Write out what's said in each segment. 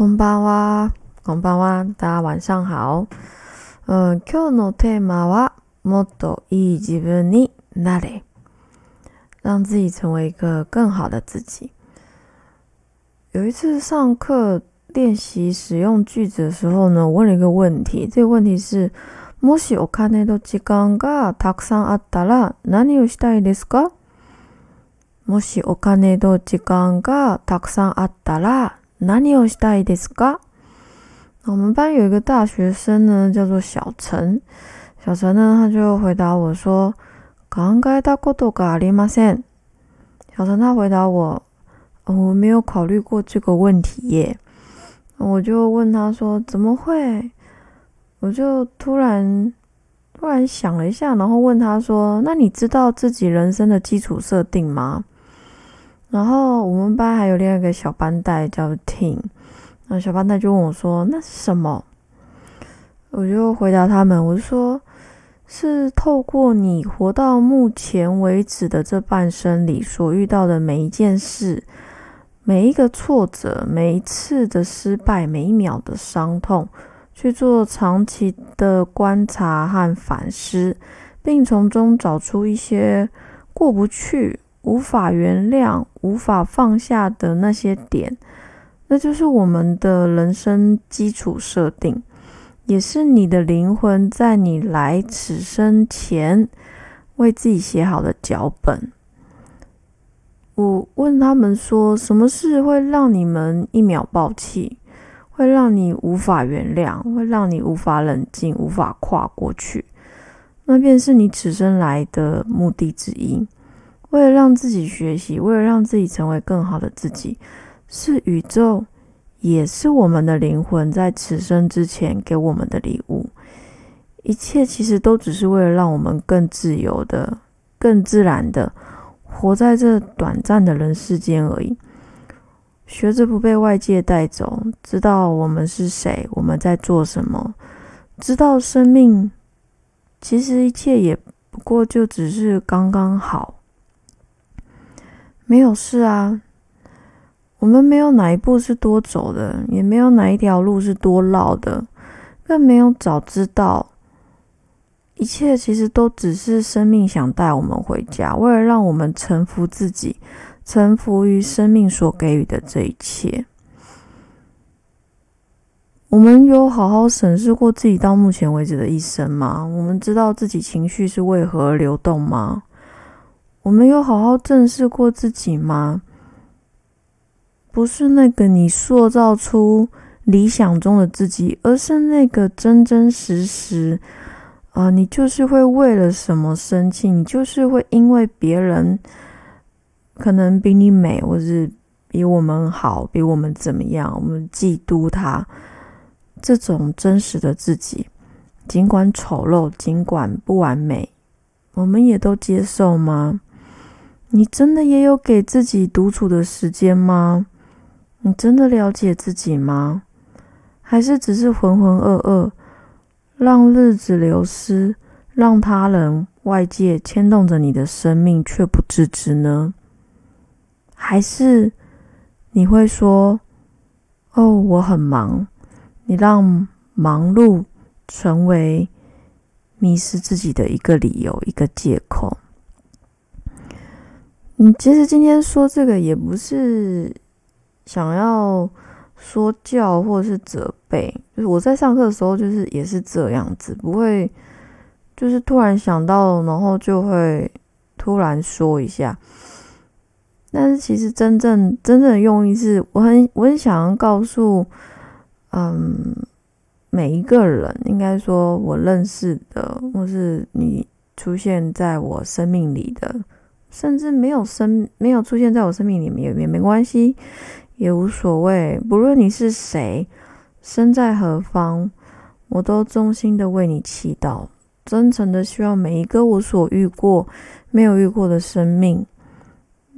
空巴哇，空巴哇，大家晚上好。嗯，今日のテーマはもっといい自分になれ，让自己成为一个更好的自己。有一次上课练习使用句子的时候呢，我问了一个问题，这个问题是：もしお金の時間がたくさんあったら何をしたいですか？もしお金の時間がたくさんあったら何をしたいですか？我们班有一个大学生呢，叫做小陈。小陈呢，他就回答我说：“考えたことがありません。”小陈他回答我：“我没有考虑过这个问题耶。”我就问他说：“怎么会？”我就突然突然想了一下，然后问他说：“那你知道自己人生的基础设定吗？” 然后我们班还有另外一个小班带叫 Ting，那小班带就问我说：“那是什么？”我就回答他们，我就说：“是透过你活到目前为止的这半生里所遇到的每一件事、每一个挫折、每一次的失败、每一秒的伤痛，去做长期的观察和反思，并从中找出一些过不去。”无法原谅、无法放下的那些点，那就是我们的人生基础设定，也是你的灵魂在你来此生前为自己写好的脚本。我问他们说：“什么事会让你们一秒爆气？会让你无法原谅？会让你无法冷静、无法跨过去？那便是你此生来的目的之一。”为了让自己学习，为了让自己成为更好的自己，是宇宙，也是我们的灵魂在此生之前给我们的礼物。一切其实都只是为了让我们更自由的、更自然的活在这短暂的人世间而已。学着不被外界带走，知道我们是谁，我们在做什么，知道生命其实一切也不过就只是刚刚好。没有事啊，我们没有哪一步是多走的，也没有哪一条路是多绕的，更没有早知道。一切其实都只是生命想带我们回家，为了让我们臣服自己，臣服于生命所给予的这一切。我们有好好审视过自己到目前为止的一生吗？我们知道自己情绪是为何而流动吗？我们有好好正视过自己吗？不是那个你塑造出理想中的自己，而是那个真真实实，啊，你就是会为了什么生气？你就是会因为别人可能比你美，或是比我们好，比我们怎么样，我们嫉妒他。这种真实的自己，尽管丑陋，尽管不完美，我们也都接受吗？你真的也有给自己独处的时间吗？你真的了解自己吗？还是只是浑浑噩噩，让日子流失，让他人、外界牵动着你的生命却不自知呢？还是你会说：“哦，我很忙。”你让忙碌成为迷失自己的一个理由、一个借口。嗯，其实今天说这个也不是想要说教或者是责备，就是我在上课的时候就是也是这样子，不会就是突然想到，然后就会突然说一下。但是其实真正真正的用意是我很我很想要告诉，嗯，每一个人，应该说我认识的，或是你出现在我生命里的。甚至没有生没有出现在我生命里面也没关系，也无所谓。不论你是谁，身在何方，我都衷心的为你祈祷，真诚的希望每一个我所遇过、没有遇过的生命，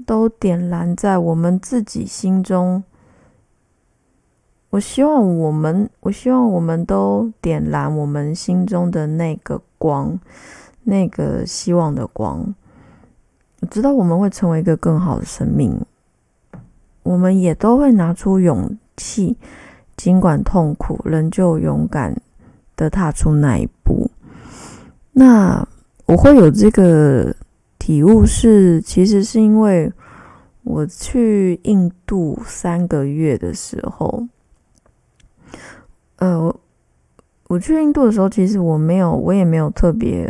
都点燃在我们自己心中。我希望我们，我希望我们都点燃我们心中的那个光，那个希望的光。我知道我们会成为一个更好的生命，我们也都会拿出勇气，尽管痛苦，仍旧勇敢的踏出那一步。那我会有这个体悟，是其实是因为我去印度三个月的时候，呃，我去印度的时候，其实我没有，我也没有特别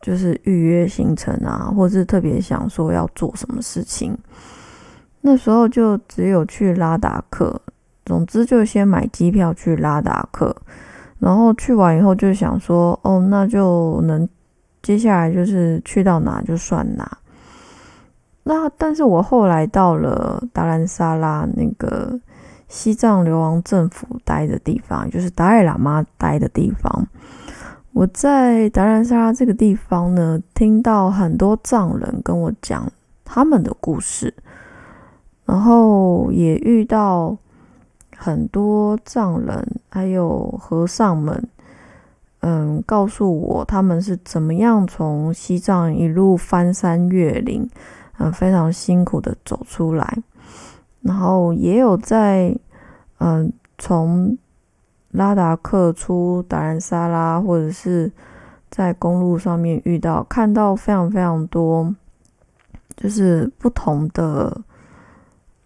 就是预约行程啊，或是特别想说要做什么事情。那时候就只有去拉达克，总之就先买机票去拉达克，然后去完以后就想说，哦，那就能接下来就是去到哪就算哪。那但是我后来到了达兰萨拉那个西藏流亡政府待的地方，就是达赖喇嘛待的地方。我在达兰萨拉这个地方呢，听到很多藏人跟我讲他们的故事。然后也遇到很多藏人，还有和尚们，嗯，告诉我他们是怎么样从西藏一路翻山越岭，嗯，非常辛苦的走出来。然后也有在，嗯，从拉达克出达兰萨拉，或者是在公路上面遇到，看到非常非常多，就是不同的。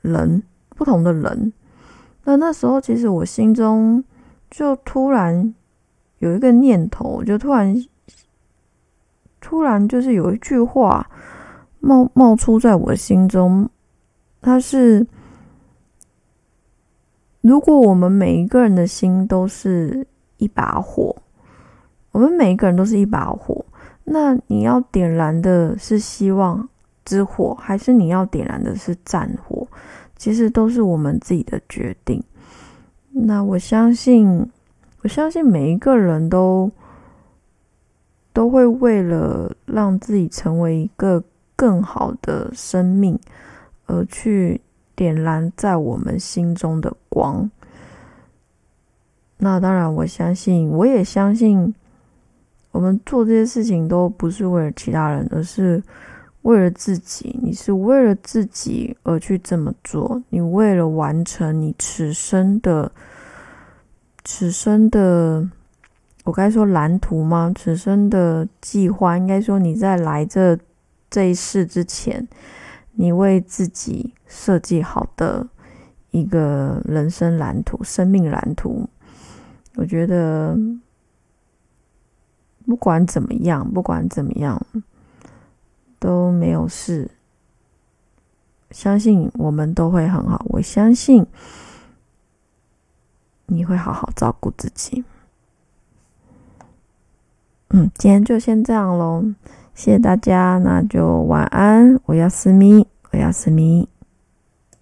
人不同的人，那那时候其实我心中就突然有一个念头，就突然突然就是有一句话冒冒出在我心中，它是：如果我们每一个人的心都是一把火，我们每一个人都是一把火，那你要点燃的是希望。之火，还是你要点燃的是战火，其实都是我们自己的决定。那我相信，我相信每一个人都都会为了让自己成为一个更好的生命，而去点燃在我们心中的光。那当然，我相信，我也相信，我们做这些事情都不是为了其他人，而是。为了自己，你是为了自己而去这么做。你为了完成你此生的、此生的，我该说蓝图吗？此生的计划，应该说你在来这这一世之前，你为自己设计好的一个人生蓝图、生命蓝图。我觉得，不管怎么样，不管怎么样。都没有事，相信我们都会很好。我相信你会好好照顾自己。嗯，今天就先这样喽，谢谢大家，那就晚安。我要思密，我要思密。